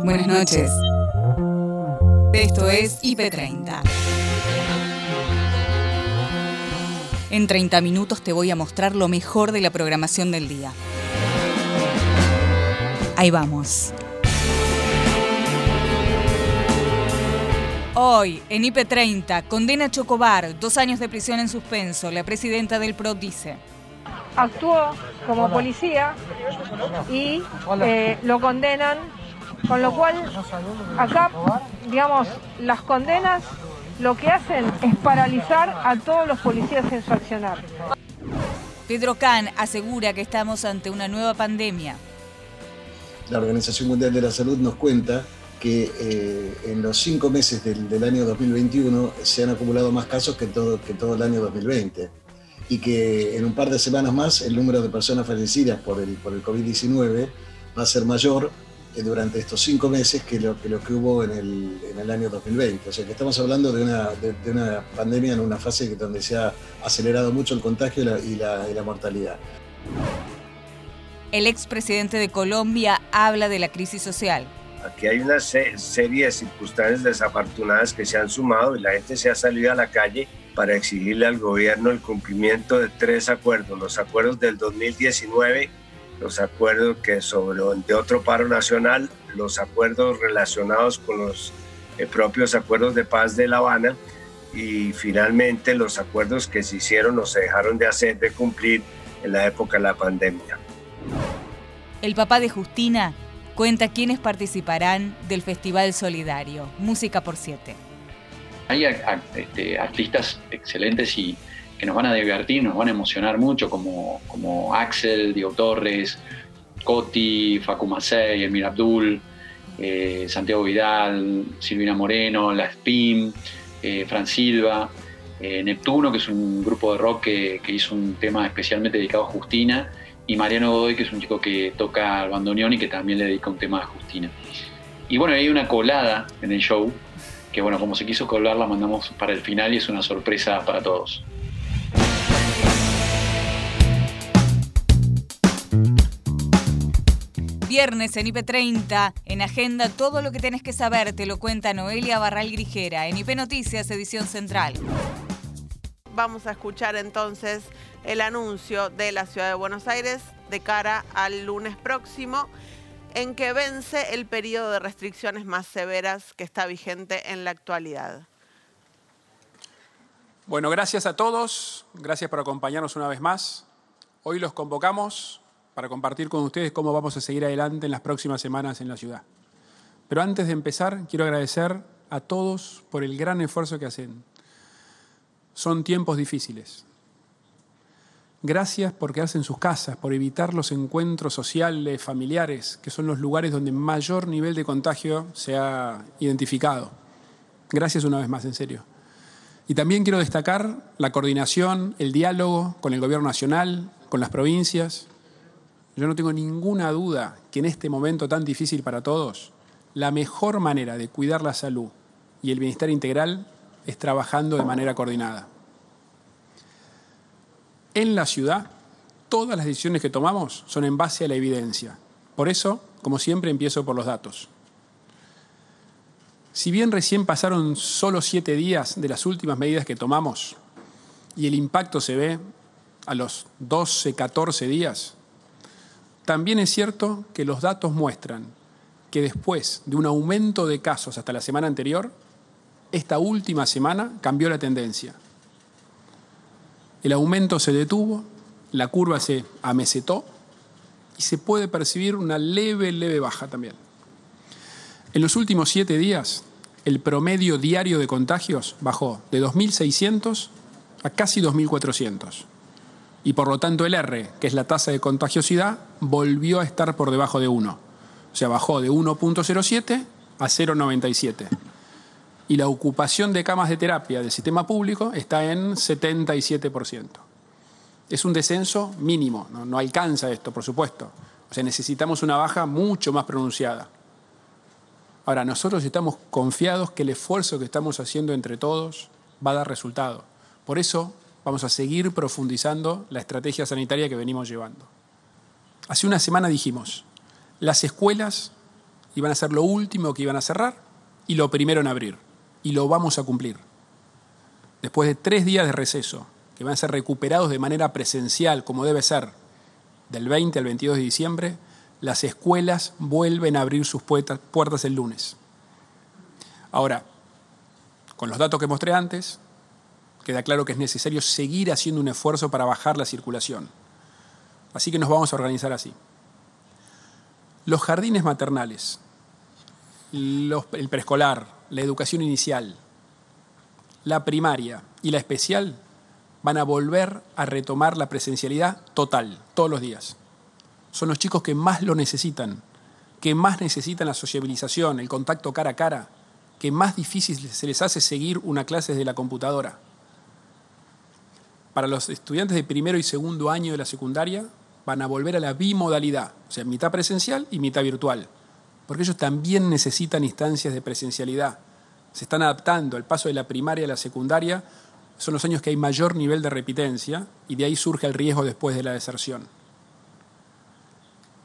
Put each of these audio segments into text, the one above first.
Buenas noches. Esto es IP30. En 30 minutos te voy a mostrar lo mejor de la programación del día. Ahí vamos. Hoy, en IP30, condena a Chocobar, dos años de prisión en suspenso. La presidenta del PRO dice. Actuó como policía y eh, lo condenan, con lo cual acá, digamos, las condenas lo que hacen es paralizar a todos los policías en su accionar. Pedro Can asegura que estamos ante una nueva pandemia. La Organización Mundial de la Salud nos cuenta que eh, en los cinco meses del, año 2021 se han acumulado más casos que todo, que todo el año 2020 y que en un par de semanas más el número de personas fallecidas por el, por el COVID-19 va a ser mayor durante estos cinco meses que lo que, lo que hubo en el, en el, año 2020. O sea que estamos hablando de una, de, una pandemia en una fase donde se ha acelerado mucho el contagio y la, y la mortalidad. El expresidente de Colombia habla de la crisis social. Aquí hay una serie de circunstancias desafortunadas que se han sumado y la gente se ha salido a la calle para exigirle al gobierno el cumplimiento de tres acuerdos, los acuerdos del 2019, los acuerdos que sobre de otro paro nacional, los acuerdos relacionados con los eh, propios acuerdos de paz de La Habana y finalmente los acuerdos que se hicieron o se dejaron de hacer, de cumplir en la época de la pandemia. El papá de Justina cuenta quiénes participarán del Festival Solidario, Música por Siete. Hay este, artistas excelentes y que nos van a divertir, nos van a emocionar mucho, como, como Axel, Diego Torres, Coti, Facu Macei, Elmir Abdul, eh, Santiago Vidal, Silvina Moreno, La Spin, eh, Fran Silva, eh, Neptuno, que es un grupo de rock que, hizo un tema especialmente dedicado a Justina, y Mariano Godoy, que es un chico que toca el bandoneón y que también le dedica un tema a Justina. Y bueno, hay una colada en el show, que bueno, como se quiso colar, la mandamos para el final y es una sorpresa para todos. Viernes en IP30, en Agenda, todo lo que tenés que saber te lo cuenta Noelia Barral Grijera, en IP Noticias, edición central. Vamos a escuchar entonces el anuncio de la Ciudad de Buenos Aires de cara al lunes próximo en que vence el periodo de restricciones más severas que está vigente en la actualidad. Bueno, gracias a todos, gracias por acompañarnos una vez más. Hoy los convocamos para compartir con ustedes cómo vamos a seguir adelante en las próximas semanas en la ciudad. Pero antes de empezar, quiero agradecer a todos por el gran esfuerzo que hacen. Son tiempos difíciles, Gracias por quedarse en sus casas, por evitar los encuentros sociales, familiares, que son los lugares donde mayor nivel de contagio se ha identificado. Gracias una vez más, en serio. Y también quiero destacar la coordinación, el diálogo con el Gobierno Nacional, con las provincias. Yo no tengo ninguna duda que en este momento tan difícil para todos, la mejor manera de cuidar la salud y el bienestar integral es trabajando de manera coordinada en la ciudad, todas las decisiones que tomamos son en base a la evidencia. Por eso, como siempre, empiezo por los datos. Si bien recién pasaron solo siete días de las últimas medidas que tomamos y el impacto se ve a los 12, 14 días, también es cierto que los datos muestran que después de un aumento de casos hasta la semana anterior, esta última semana cambió la tendencia. El aumento se detuvo, la curva se amesetó y se puede percibir una leve, leve baja también. En los últimos siete días, el promedio diario de contagios bajó de 2.600 a casi 2.400. Y por lo tanto el R, que es la tasa de contagiosidad, volvió a estar por debajo de 1. O sea, bajó de 1.07 a 0.97 y la ocupación de camas de terapia del sistema público está en 77%. Es un descenso mínimo, no, alcanza esto, por supuesto. O sea, necesitamos una baja mucho más pronunciada. Ahora, nosotros estamos confiados que el esfuerzo que estamos haciendo entre todos va a dar resultado. Por eso vamos a seguir profundizando la estrategia sanitaria que venimos llevando. Hace una semana dijimos, las escuelas iban a ser lo último que iban a cerrar y lo primero en abrir. Y lo vamos a cumplir. Después de tres días de receso, que van a ser recuperados de manera presencial, como debe ser, del 20 al 22 de diciembre, las escuelas vuelven a abrir sus puertas el lunes. Ahora, con los datos que mostré antes, queda claro que es necesario seguir haciendo un esfuerzo para bajar la circulación. Así que nos vamos a organizar así. Los jardines maternales, el preescolar, la educación inicial, la primaria y la especial van a volver a retomar la presencialidad total, todos los días son los chicos que más lo necesitan, que más necesitan la sociabilización, el contacto cara a cara, que más difícil se les hace seguir una clase desde la computadora. Para los estudiantes de primero y segundo año de la secundaria van a volver a la bimodalidad, o sea, mitad presencial y mitad virtual, porque ellos también necesitan instancias de presencialidad. Se están adaptando al paso de la primaria a la secundaria, son los años que hay mayor nivel de repitencia y de ahí surge el riesgo después de la deserción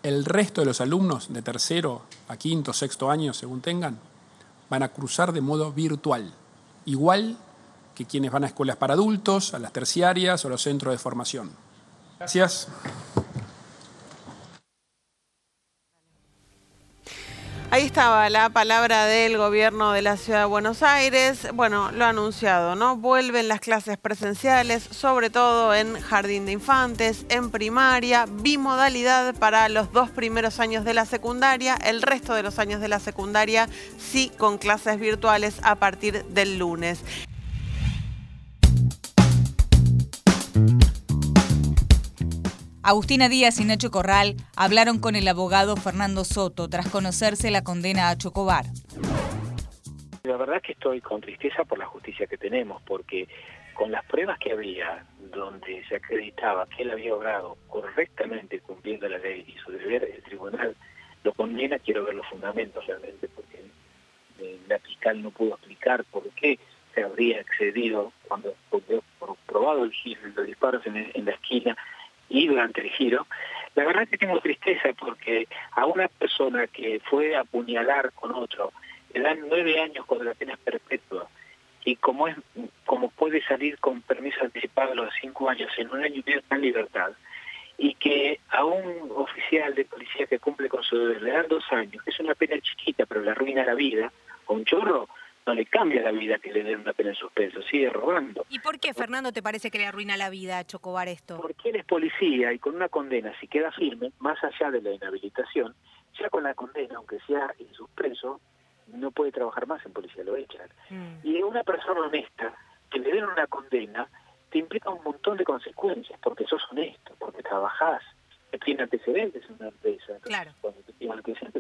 el resto de los alumnos de tercero a quinto, sexto año, según tengan, van a cruzar de modo virtual, igual que quienes van a escuelas para adultos, a las terciarias o los centros de formación. Gracias. Ahí estaba la palabra del gobierno de la ciudad de Buenos Aires. Bueno, lo ha anunciado, ¿no? Vuelven las clases presenciales, sobre todo en jardín de infantes, en primaria, bimodalidad para los dos primeros años de la secundaria, el resto de los años de la secundaria sí con clases virtuales a partir del lunes. Agustina Díaz y Nacho Corral hablaron con el abogado Fernando Soto tras conocerse la condena a Chocobar. La verdad que estoy con tristeza por la justicia que tenemos, porque con las pruebas que había, donde se acreditaba que él había obrado correctamente cumpliendo la ley y su deber, el tribunal lo condena, quiero ver los fundamentos realmente, porque la fiscal no pudo explicar por qué se habría excedido cuando probado el los disparos en la esquina, y durante el giro, la verdad es que tengo tristeza porque a una persona que fue a apuñalar con otro le dan nueve años con la pena perpetua. Y como es como puede salir con permiso anticipado a los cinco años en un año y medio en libertad. Y que a un oficial de policía que cumple con su deber le dan dos años, que es una pena chiquita pero le arruina la vida, con chorro, no le cambia la vida que le den una pena en suspenso, sigue robando. ¿Y por qué, Fernando, te parece que le arruina la vida a Chocobar esto? Porque él es policía y con una condena, si queda firme, más allá de la inhabilitación, ya con la condena, aunque sea en suspenso, no puede trabajar más en policía, lo echan. Mm. Y una persona honesta, que le den una condena, te implica un montón de consecuencias, porque sos honesto, porque trabajás, tiene antecedentes en una empresa. Claro.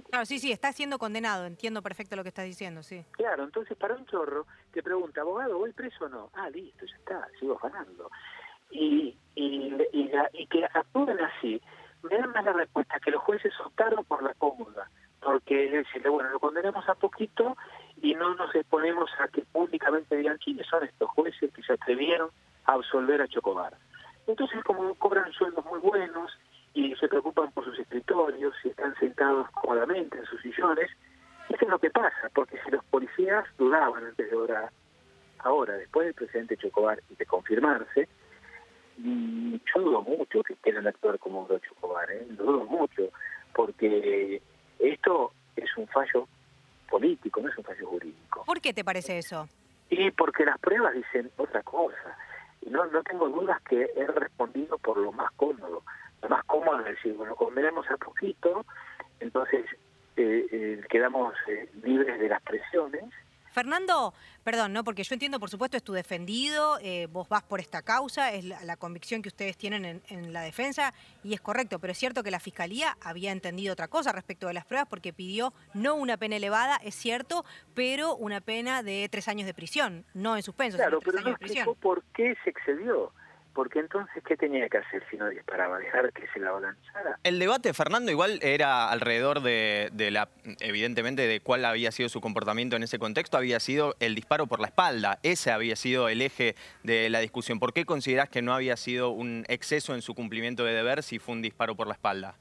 Claro, sí, sí, está siendo condenado, entiendo perfecto lo que estás diciendo, sí. Claro, entonces para un chorro te pregunta, abogado, ¿voy preso o no? Ah, listo, ya está, sigo ganando. Y, y, y, que actúen así, me dan más la respuesta que los jueces optaron por la cómoda, porque es decir, bueno, lo condenamos a poquito y no nos exponemos a que públicamente digan quiénes son estos jueces que se atrevieron a absolver a Chocobar. Entonces, como cobran sueldos muy buenos, y se preocupan por sus escritorios y están sentados cómodamente en sus sillones. Eso es lo que pasa, porque si los policías dudaban antes de orar, ahora, después del presidente Chocobar y de confirmarse, mm, yo dudo mucho que quieran actuar como Chocobar, ¿eh? lo dudo mucho, porque esto es un fallo político, no es un fallo jurídico. ¿Por qué te parece eso? Y porque las pruebas dicen otra cosa. Y no, no tengo dudas que he respondido por lo más cómodo más cómodo decir, bueno, convenemos a poquito, entonces eh, eh, quedamos eh, libres de las presiones. Fernando, perdón, ¿no? Porque yo entiendo, por supuesto, es tu defendido, vos vas por esta causa, es la, convicción que ustedes tienen en, en, la defensa y es correcto, pero es cierto que la Fiscalía había entendido otra cosa respecto de las pruebas porque pidió no una pena elevada, es cierto, pero una pena de tres años de prisión, no en suspenso. Claro, pero no explicó por qué se excedió porque entonces, ¿qué tenía que hacer si no disparaba? ¿Dejar que se la balanzara? El debate, Fernando, igual era alrededor de, la, evidentemente, de cuál había sido su comportamiento en ese contexto, había sido el disparo por la espalda. Ese había sido el eje de la discusión. ¿Por qué considerás que no había sido un exceso en su cumplimiento de deber si fue un disparo por la espalda?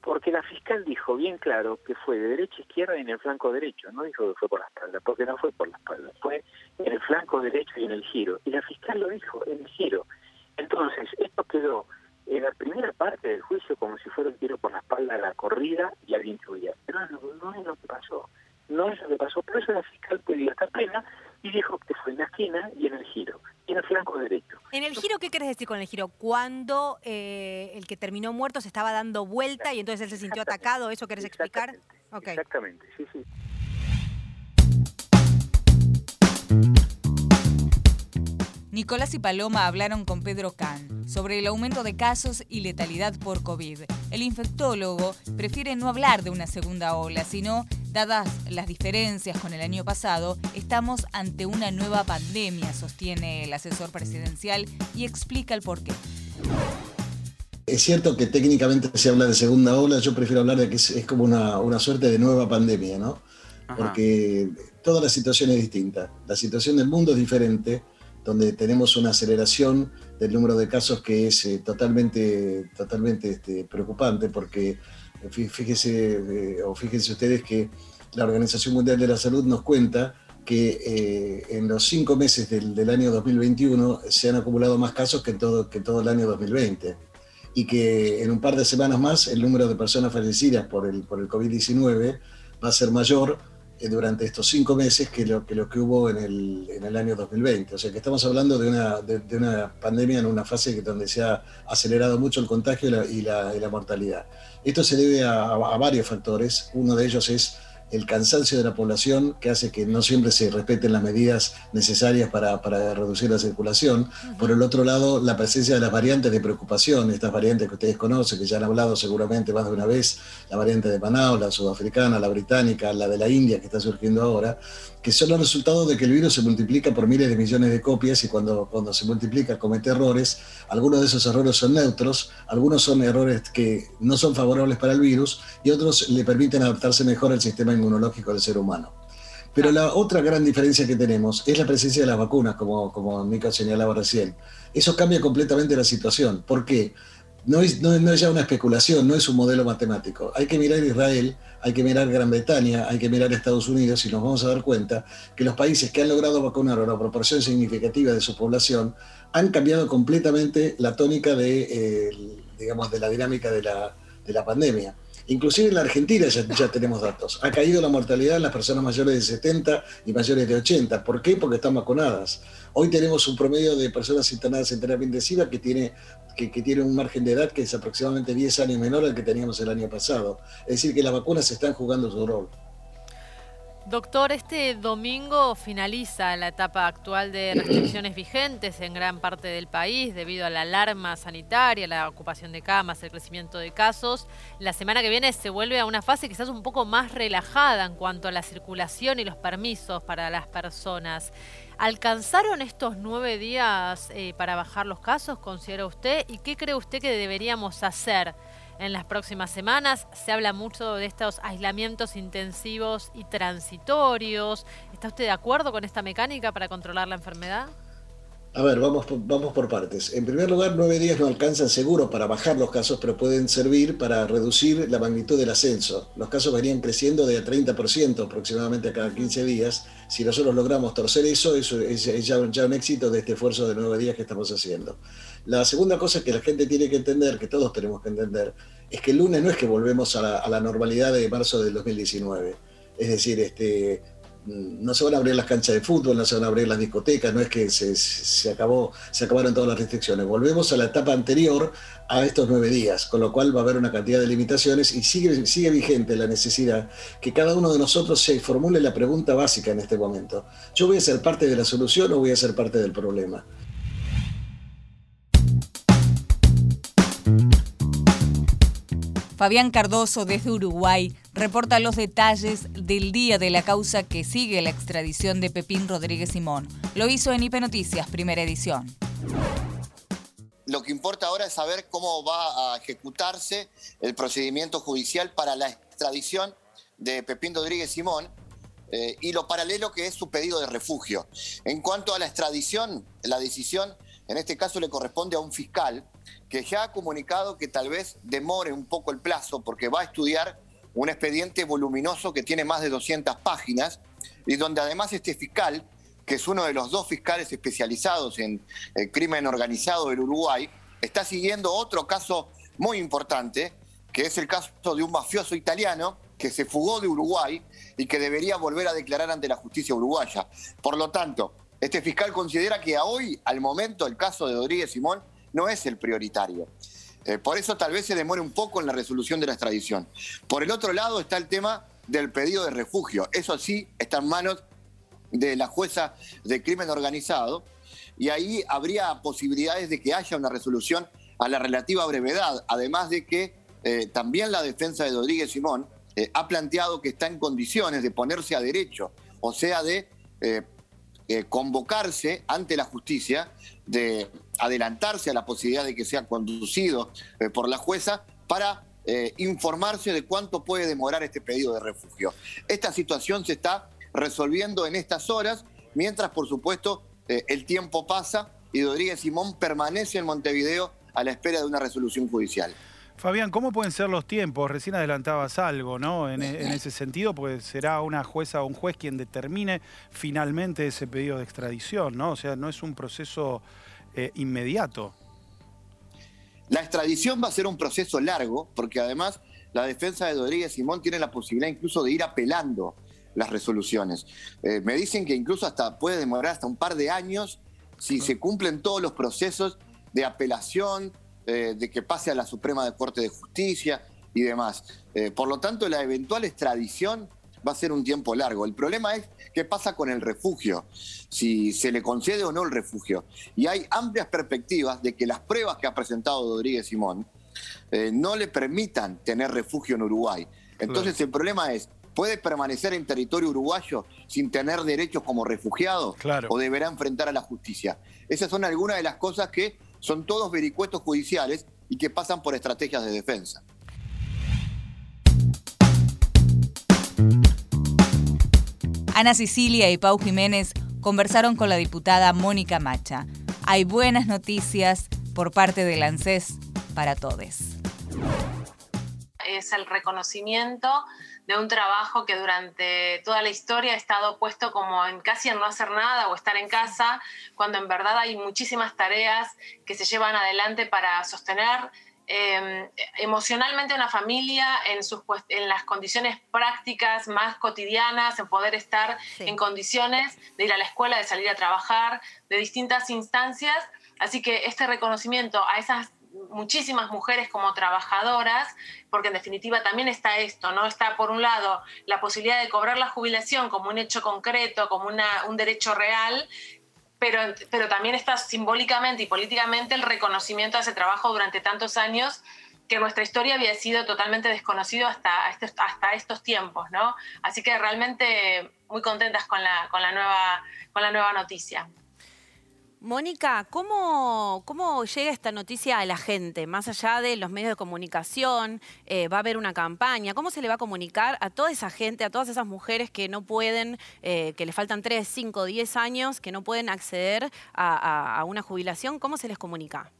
Porque la fiscal dijo bien claro que fue de derecha a izquierda y en el flanco derecho, no dijo que fue por la espalda, porque no fue por la espalda, fue en el flanco derecho y en el giro. Y la fiscal lo dijo, en el giro. Entonces, esto quedó en la primera parte del juicio como si fuera un tiro por la espalda a la corrida y alguien que huía. Pero no, no es lo que pasó. No es lo que pasó. Por eso la fiscal pidió esta pena y dijo que fue en la esquina y en el giro, y en el flanco derecho. ¿En el giro qué querés decir con el giro? Cuando eh, el que terminó muerto se estaba dando vuelta y entonces él se sintió atacado, ¿eso querés explicar? Exactamente, sí, sí. Nicolás y Paloma hablaron con Pedro Can sobre el aumento de casos y letalidad por COVID. El infectólogo prefiere no hablar de una segunda ola, sino, dadas las diferencias con el año pasado, estamos ante una nueva pandemia, sostiene el asesor presidencial y explica el porqué. Es cierto que técnicamente se habla de segunda ola, yo prefiero hablar de que es, como una, suerte de nueva pandemia, ¿no? Porque toda la situación es distinta. La situación del mundo es diferente donde tenemos una aceleración del número de casos que es eh, totalmente, totalmente este, preocupante, porque eh, fíjese, eh, o fíjense ustedes que la Organización Mundial de la Salud nos cuenta que en los cinco meses del, año 2021 se han acumulado más casos que todo, que todo el año 2020 y que en un par de semanas más el número de personas fallecidas por el, por el COVID-19 va a ser mayor durante estos cinco meses que lo que, lo que hubo en el, en el año 2020. O sea que estamos hablando de una, de, una pandemia en una fase donde se ha acelerado mucho el contagio y la, mortalidad. Esto se debe a varios factores. Uno de ellos es el cansancio de la población que hace que no siempre se respeten las medidas necesarias para, reducir la circulación. Por el otro lado, la presencia de las variantes de preocupación, estas variantes que ustedes conocen, que ya han hablado seguramente más de una vez, la variante de Manaus, la sudafricana, la británica, la de la India que está surgiendo ahora, que son los resultados de que el virus se multiplica por miles de millones de copias y cuando, cuando se multiplica comete errores. Algunos de esos errores son neutros, algunos son errores que no son favorables para el virus y otros le permiten adaptarse mejor al sistema inmunológico del ser humano. Pero la otra gran diferencia que tenemos es la presencia de las vacunas, como, como Mica señalaba recién. Eso cambia completamente la situación. ¿Por qué? no es, no, ya una especulación, no es un modelo matemático. Hay que mirar Israel, hay que mirar Gran Bretaña, hay que mirar Estados Unidos y nos vamos a dar cuenta que los países que han logrado vacunar a una proporción significativa de su población han cambiado completamente la tónica de, eh, digamos, de la dinámica de la, de la pandemia. Inclusive en la Argentina ya, ya, tenemos datos. Ha caído la mortalidad en las personas mayores de 70 y mayores de 80. ¿Por qué? Porque están vacunadas. Hoy tenemos un promedio de personas internadas en terapia intensiva que tiene, que, tiene un margen de edad que es aproximadamente 10 años menor al que teníamos el año pasado. Es decir, que las vacunas están jugando su rol. Doctor, este domingo finaliza la etapa actual de restricciones vigentes en gran parte del país debido a la alarma sanitaria, la ocupación de camas, el crecimiento de casos. La semana que viene se vuelve a una fase quizás un poco más relajada en cuanto a la circulación y los permisos para las personas. ¿Alcanzaron estos nueve días eh, para bajar los casos, considera usted? ¿Y qué cree usted que deberíamos hacer? En las próximas semanas. Se habla mucho de estos aislamientos intensivos y transitorios. ¿Está usted de acuerdo con esta mecánica para controlar la enfermedad? A ver, vamos, vamos por partes. En primer lugar, nueve días no alcanzan seguro para bajar los casos, pero pueden servir para reducir la magnitud del ascenso. Los casos venían creciendo de 30% aproximadamente a cada 15 días. Si nosotros logramos torcer eso, eso es ya, ya un éxito de este esfuerzo de nueve días que estamos haciendo. La segunda cosa que la gente tiene que entender, que todos tenemos que entender, es que el lunes no es que volvemos a la, a la normalidad de marzo del 2019. Es decir, este, Mm, no se van a abrir las canchas de fútbol, no se van a abrir las discotecas, no es que se, acabó, se acabaron todas las restricciones. Volvemos a la etapa anterior a estos nueve días, con lo cual va a haber una cantidad de limitaciones y sigue, sigue vigente la necesidad que cada uno de nosotros se formule la pregunta básica en este momento. ¿Yo voy a ser parte de la solución o voy a ser parte del problema? Fabián Cardoso desde Uruguay reporta los detalles del día de la causa que sigue la extradición de Pepín Rodríguez Simón. Lo hizo en IP Noticias, primera edición. Lo que importa ahora es saber cómo va a ejecutarse el procedimiento judicial para la extradición de Pepín Rodríguez Simón eh, y lo paralelo que es su pedido de refugio. En cuanto a la extradición, la decisión en este caso le corresponde a un fiscal que ya ha comunicado que tal vez demore un poco el plazo porque va a estudiar un expediente voluminoso que tiene más de 200 páginas y donde además este fiscal, que es uno de los dos fiscales especializados en el crimen organizado del Uruguay, está siguiendo otro caso muy importante, que es el caso de un mafioso italiano que se fugó de Uruguay y que debería volver a declarar ante la justicia uruguaya. Por lo tanto, este fiscal considera que a hoy, al momento, el caso de Rodríguez Simón no es el prioritario. Eh, por eso tal vez se demore un poco en la resolución de la extradición. Por el otro lado está el tema del pedido de refugio. Eso sí está en manos de la jueza de crimen organizado y ahí habría posibilidades de que haya una resolución a la relativa brevedad, además de que eh, también la defensa de Rodríguez Simón eh, ha planteado que está en condiciones de ponerse a derecho, o sea, de convocarse ante la justicia, de adelantarse a la posibilidad de que sea conducido por la jueza para eh, informarse de cuánto puede demorar este pedido de refugio. Esta situación se está resolviendo en estas horas, mientras por supuesto eh, el tiempo pasa y Rodríguez Simón permanece en Montevideo a la espera de una resolución judicial. Fabián, ¿cómo pueden ser los tiempos? Recién adelantabas algo, ¿no? En, ese sentido, pues será una jueza o un juez quien determine finalmente ese pedido de extradición, ¿no? O sea, no es un proceso eh, inmediato. La extradición va a ser un proceso largo, porque además la defensa de Rodríguez Simón tiene la posibilidad incluso de ir apelando las resoluciones. Eh, me dicen que incluso hasta puede demorar hasta un par de años si se cumplen todos los procesos de apelación, eh, de que pase a la Suprema Corte de Justicia y demás. Eh, por lo tanto, la eventual extradición va a ser un tiempo largo. El problema es qué pasa con el refugio, si se le concede o no el refugio. Y hay amplias perspectivas de que las pruebas que ha presentado Rodríguez Simón eh, no le permitan tener refugio en Uruguay. Entonces el problema es, ¿puede permanecer en territorio uruguayo sin tener derechos como refugiado? ¿O deberá enfrentar a la justicia? Esas son algunas de las cosas que son todos vericuetos judiciales y que pasan por estrategias de defensa. Ana Sicilia y Pau Jiménez conversaron con la diputada Mónica Macha. Hay buenas noticias por parte del ANSES para todos. Es el reconocimiento de un trabajo que durante toda la historia ha estado puesto como en casi en no hacer nada o estar en casa, cuando en verdad hay muchísimas tareas que se llevan adelante para sostener Em, emocionalmente una familia en, sus, en las condiciones prácticas más cotidianas, en poder estar en condiciones de ir a la escuela, de salir a trabajar, de distintas instancias. Así que este reconocimiento a esas muchísimas mujeres como trabajadoras, porque en definitiva también está esto, ¿no? Está por un lado la posibilidad de cobrar la jubilación como un hecho concreto, como una, un derecho real, pero, también está simbólicamente y políticamente el reconocimiento a ese trabajo durante tantos años que nuestra historia había sido totalmente desconocido hasta, hasta estos tiempos, ¿no? Así que realmente muy contentas con la, con la, nueva, con la nueva noticia. Mónica, ¿cómo, ¿cómo llega esta noticia a la gente? Más allá de los medios de comunicación, eh, va a haber una campaña. ¿Cómo se le va a comunicar a toda esa gente, a todas esas mujeres que no pueden, eh, que les faltan 3, 5, 10 años, que no pueden acceder a una jubilación? ¿Cómo se les comunica?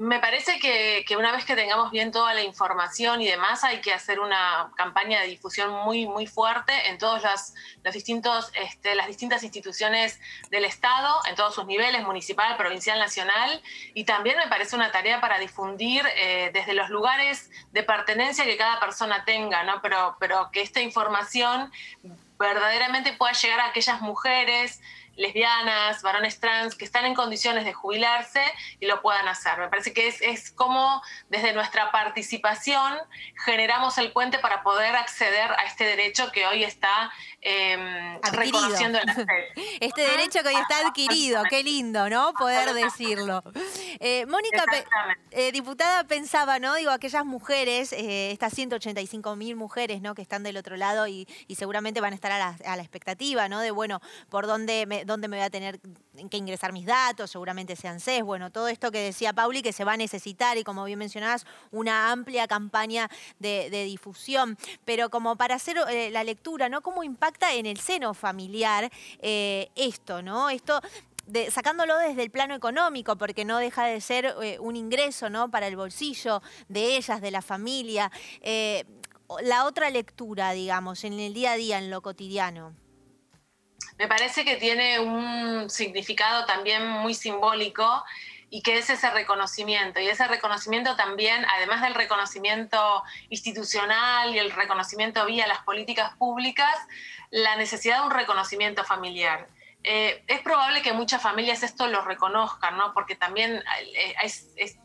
Me parece que, una vez que tengamos bien toda la información y demás, hay que hacer una campaña de difusión muy, muy fuerte en todos los, distintos, este, las distintas instituciones del Estado, en todos sus niveles, municipal, provincial, nacional. Y también me parece una tarea para difundir eh, desde los lugares de pertenencia que cada persona tenga, ¿no? Pero, pero que esta información verdaderamente pueda llegar a aquellas mujeres, lesbianas, varones trans que están en condiciones de jubilarse y lo puedan hacer. Me parece que es, es como desde nuestra participación generamos el puente para poder acceder a este derecho que hoy está eh, reconociendo la Este derecho que hoy está adquirido, qué lindo, ¿no? Poder decirlo. Eh, Mónica, eh, diputada, pensaba, ¿no? Digo, aquellas mujeres, eh, estas 185 mil mujeres, ¿no? Que están del otro lado y, seguramente van a estar a la, a la expectativa, ¿no? De, bueno, por dónde me, dónde me voy a tener que ingresar mis datos, seguramente sean CES, bueno, todo esto que decía Pauli que se va a necesitar y como bien mencionabas, una amplia campaña de, difusión, pero como para hacer la lectura, ¿no? ¿Cómo impacta en el seno familiar esto, ¿no? Esto sacándolo desde el plano económico, porque no deja de ser eh, un ingreso ¿no? para el bolsillo de ellas, de la familia. Eh, la otra lectura, digamos, en el día a día, en lo cotidiano. Me parece que tiene un significado también muy simbólico y que es ese reconocimiento. Y ese reconocimiento también, además del reconocimiento institucional y el reconocimiento vía las políticas públicas, la necesidad de un reconocimiento familiar. Eh, es probable que muchas familias esto lo reconozcan, ¿no? Porque también eh,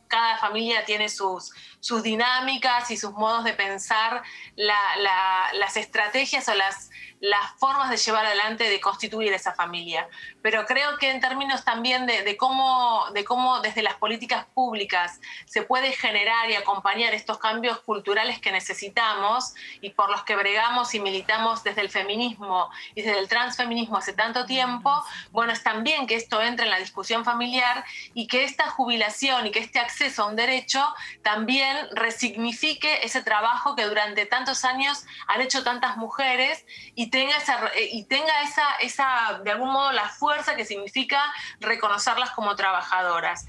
cada familia tiene sus, sus dinámicas y sus modos de pensar las estrategias o las, las formas de llevar adelante, de constituir esa familia. Pero creo que en términos también de, cómo, de cómo desde las políticas públicas se puede generar y acompañar estos cambios culturales que necesitamos y por los que bregamos y militamos desde el feminismo y desde el transfeminismo hace tanto tiempo, bueno, es también que esto entre en la discusión familiar y que esta jubilación y que este acceso a un derecho también resignifique ese trabajo que durante tantos años han hecho tantas mujeres y y tenga, esa, eh, y tenga esa, esa, de algún modo, la fuerza que significa reconocerlas como trabajadoras.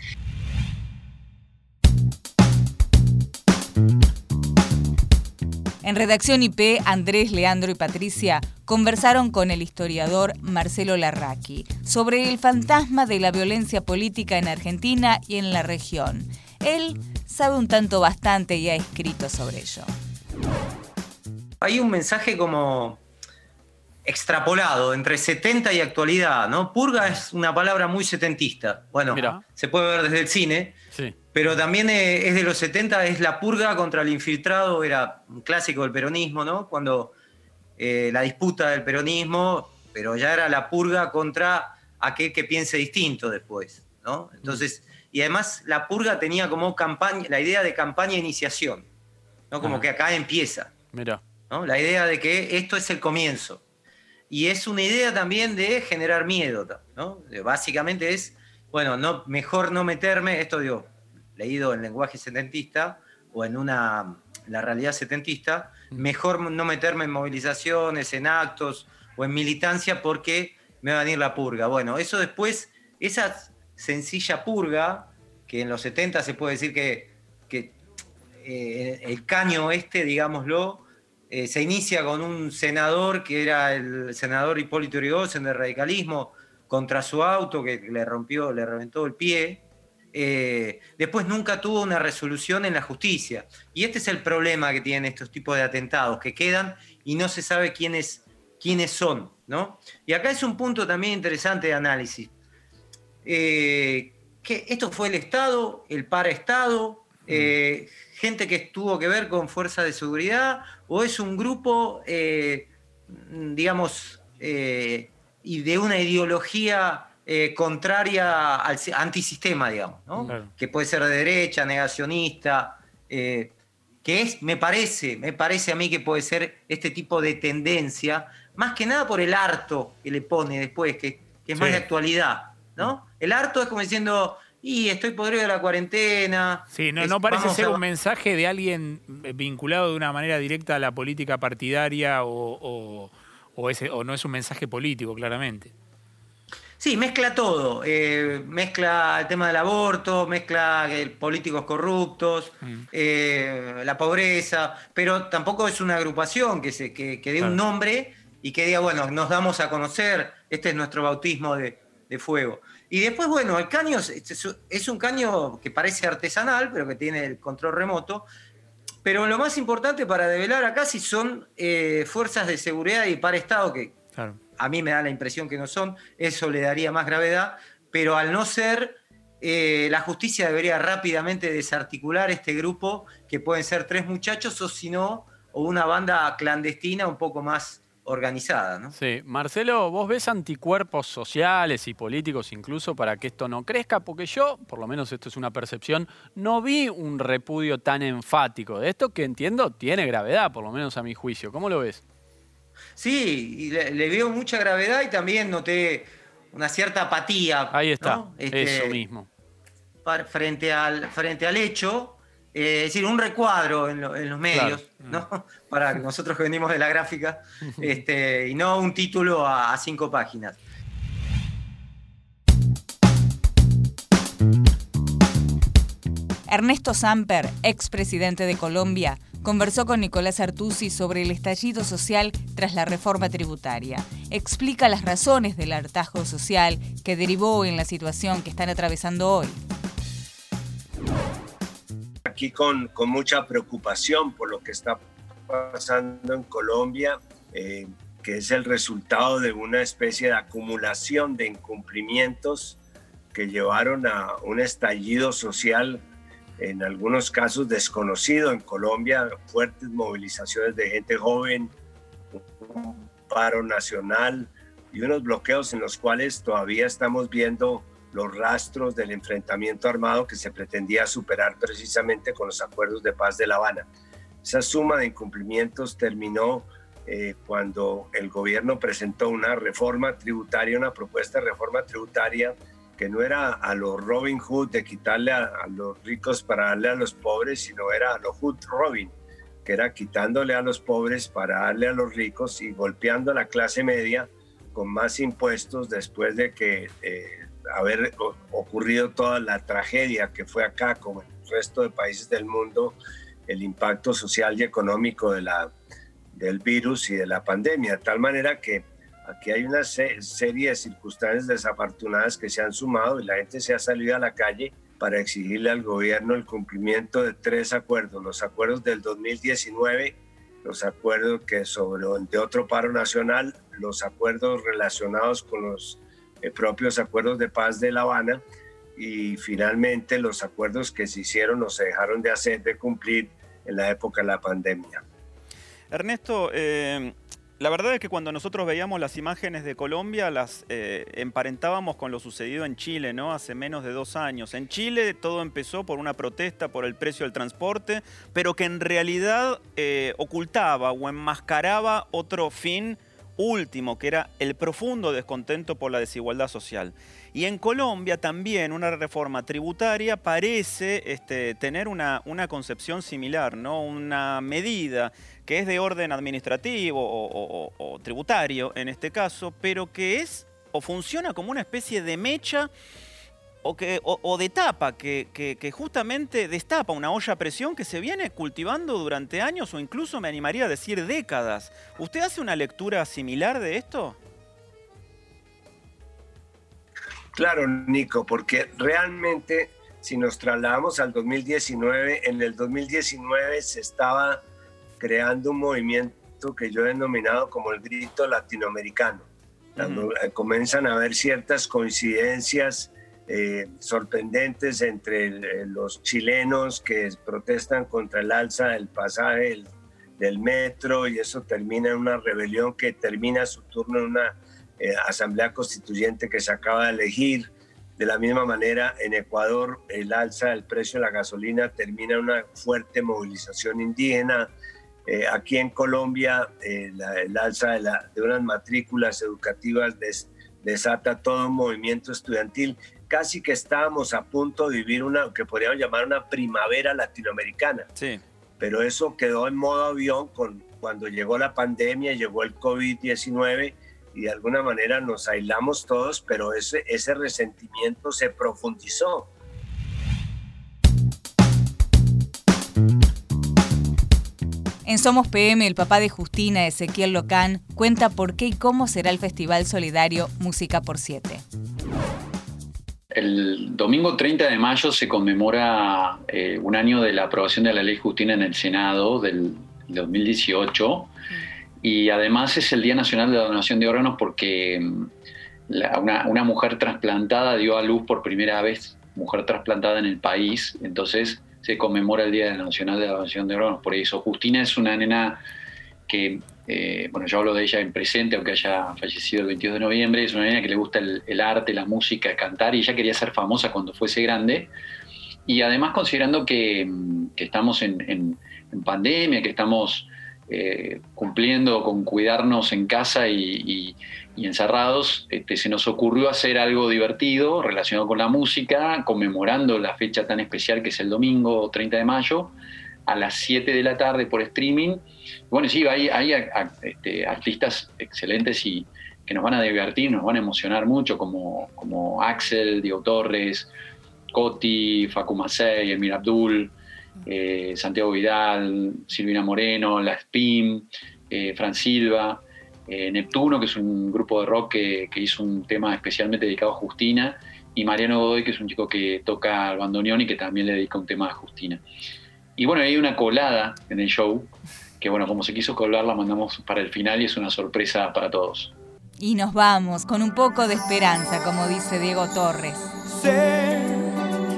En Redacción IP, Andrés, Leandro y Patricia conversaron con el historiador Marcelo Larraqui sobre el fantasma de la violencia política en Argentina y en la región. Él sabe un tanto bastante y ha escrito sobre ello. Hay un mensaje como extrapolado entre 70 y actualidad, ¿no? Purga es una palabra muy setentista. Bueno, se puede ver desde el cine, pero también eh, es de los 70, es la purga contra el infiltrado, era un clásico del peronismo, ¿no? Cuando eh, la disputa del peronismo, pero ya era la purga contra aquel que piense distinto después, ¿no? Entonces, y además la purga tenía como campaña, la idea de campaña de iniciación, ¿no? Como que acá empieza. Mira. ¿no? La idea de que esto es el comienzo y es una idea también de generar miedo, ¿no? Básicamente es, bueno, no, mejor no meterme, esto digo, leído en lenguaje setentista o en una, la realidad setentista, mejor no meterme en movilizaciones, en actos o en militancia porque me va a venir la purga. Bueno, eso después, esa sencilla purga, que en los 70 se puede decir que, que eh, el caño este, digámoslo, eh, se inicia con un senador que era el senador Hipólito Yrigoyen de radicalismo contra su auto que le rompió, le reventó el pie. Eh, después nunca tuvo una resolución en la justicia. Y este es el problema que tienen estos tipos de atentados, que quedan y no se sabe quiénes, quiénes son. ¿no? Y acá es un punto también interesante de análisis. Eh, que esto fue el Estado, el para-Estado, mm. gente que tuvo que ver con fuerzas de seguridad o es un grupo, eh, digamos, eh, y de una ideología eh, contraria al antisistema, digamos, que puede ser de derecha, negacionista, que es, me parece, me parece a mí que puede ser este tipo de tendencia, más que nada por el harto que le pone después, que, es más de actualidad, ¿no? El harto es como diciendo, y estoy podrido de la cuarentena. Sí, no, no parece ser un mensaje de alguien vinculado de una manera directa a la política partidaria o, ese, o no es un mensaje político, claramente. Sí, mezcla todo. Eh, mezcla el tema del aborto, mezcla políticos corruptos, mm. eh, la pobreza, pero tampoco es una agrupación que, se, que, dé un nombre y que diga, bueno, nos damos a conocer, este es nuestro bautismo de, de fuego. Y después, bueno, el caño es un caño que parece artesanal, pero que tiene el control remoto. Pero lo más importante para develar acá si son eh, fuerzas de seguridad y para Estado, que a mí me da la impresión que no son, eso le daría más gravedad, pero al no ser, eh, la justicia debería rápidamente desarticular este grupo, que pueden ser tres muchachos o si no, o una banda clandestina un poco más organizada. ¿no? Sí, Marcelo, ¿vos ves anticuerpos sociales y políticos incluso para que esto no crezca? Porque yo, por lo menos esto es una percepción, no vi un repudio tan enfático de esto que entiendo tiene gravedad, por lo menos a mi juicio. ¿Cómo lo ves? Sí, le, veo mucha gravedad y también noté una cierta apatía. Ahí está, eso este, mismo. Frente al, frente al hecho, eh, es decir, un recuadro en, los medios, mm. Para que nosotros que venimos de la gráfica, este, y no un título a, cinco páginas. Ernesto Samper, expresidente de Colombia, conversó con Nicolás Artusi sobre el estallido social tras la reforma tributaria. Explica las razones del hartazgo social que derivó en la situación que están atravesando hoy. Aquí con, con mucha preocupación por lo que está pasando en Colombia, eh, que es el resultado de una especie de acumulación de incumplimientos que llevaron a un estallido social en algunos casos desconocido en Colombia, fuertes movilizaciones de gente joven, un paro nacional y unos bloqueos en los cuales todavía estamos viendo los rastros del enfrentamiento armado que se pretendía superar precisamente con los acuerdos de paz de La Habana. Esa suma de incumplimientos terminó eh, cuando el gobierno presentó una reforma tributaria, una propuesta de reforma tributaria que no era a los Robin Hood de quitarle a, los ricos para darle a los pobres, sino era a los Hood Robin, que era quitándole a los pobres para darle a los ricos y golpeando a la clase media con más impuestos después de que eh, haber ocurrido toda la tragedia que fue acá, como en el resto de países del mundo, el impacto social y económico de la, del virus y de la pandemia, de tal manera que Aquí hay una serie de circunstancias desafortunadas que se han sumado y la gente se ha salido a la calle para exigirle al gobierno el cumplimiento de tres acuerdos, los acuerdos del 2019, los acuerdos que sobre de otro paro nacional, los acuerdos relacionados con los propios acuerdos de paz de La Habana y finalmente los acuerdos que se hicieron o se dejaron de hacer, de cumplir en la época de la pandemia. Ernesto, eh, la verdad es que cuando nosotros veíamos las imágenes de Colombia, las eh, emparentábamos con lo sucedido en Chile, ¿no? Hace menos de dos años. En Chile todo empezó por una protesta por el precio del transporte, pero que en realidad eh, ocultaba o enmascaraba otro fin último, que era el profundo descontento por la desigualdad social. Y en Colombia también una reforma tributaria parece este, tener una, una, concepción similar, ¿no? una medida que es de orden administrativo o, tributario en este caso, pero que es o funciona como una especie de mecha o, que, o, de tapa que, que, justamente destapa una olla a presión que se viene cultivando durante años o incluso me animaría a decir décadas. ¿Usted hace una lectura similar de esto? Claro, Nico, porque realmente si nos trasladamos al 2019, en el 2019 se estaba creando un movimiento que yo he denominado como el grito latinoamericano. Eh, comienzan a haber ciertas coincidencias eh, sorprendentes entre eh, los chilenos que protestan contra el alza del pasaje del metro y eso termina en una rebelión que termina su turno en una eh, asamblea constituyente que se acaba de elegir. De la misma manera, en Ecuador, el alza del precio de la gasolina termina en una fuerte movilización indígena. Eh, aquí en Colombia, el alza de, de, unas matrículas educativas desata todo un movimiento estudiantil. Casi que estábamos a punto de vivir una, que podríamos llamar una primavera latinoamericana. Sí. Pero eso quedó en modo avión con, cuando llegó la pandemia, llegó el COVID-19 y de alguna manera nos aislamos todos, pero ese, ese resentimiento se profundizó. En Somos PM, el papá de Justina, Ezequiel Locán, cuenta por qué y cómo será el Festival Solidario Música por Siete. El domingo 30 de mayo se conmemora eh, un año de la aprobación de la ley Justina en el Senado del 2018 y además es el Día Nacional de la Donación de Órganos porque mm, una, mujer trasplantada dio a luz por primera vez, mujer trasplantada en el país, entonces se conmemora el Día Nacional de la Donación de Órganos. Por eso. Justina es una nena que, eh, bueno, yo hablo de ella en presente, aunque haya fallecido el 22 de noviembre, es una nena que le gusta el, arte, la música, cantar, y ella quería ser famosa cuando fuese grande. Y además considerando que, mm, estamos en pandemia, que estamos eh, cumpliendo con cuidarnos en casa y, encerrados, este, se nos ocurrió hacer algo divertido relacionado con la música, conmemorando la fecha tan especial que es el domingo 30 de mayo, a las 7 de la tarde por streaming. Bueno, sí, hay, hay este, artistas excelentes y que nos van a divertir, nos van a emocionar mucho, como, como Axel, Diego Torres, Coti, Facu Macei, Emir Abdul, eh, Santiago Vidal, Silvina Moreno, La Spin, eh, Fran Silva, eh, Neptuno, que es un grupo de rock que, hizo un tema especialmente dedicado a Justina, y Mariano Godoy, que es un chico que toca el bandoneón y que también le dedica un tema a Justina. Y bueno, hay una colada en el show, que bueno, como se quiso colar, la mandamos para el final y es una sorpresa para todos. Y nos vamos con un poco de esperanza, como dice Diego Torres. Sé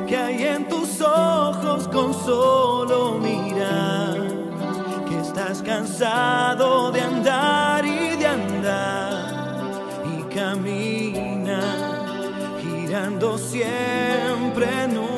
que hay en tus ojos con solo mirar que estás cansado de andar y de andar y camina girando siempre en un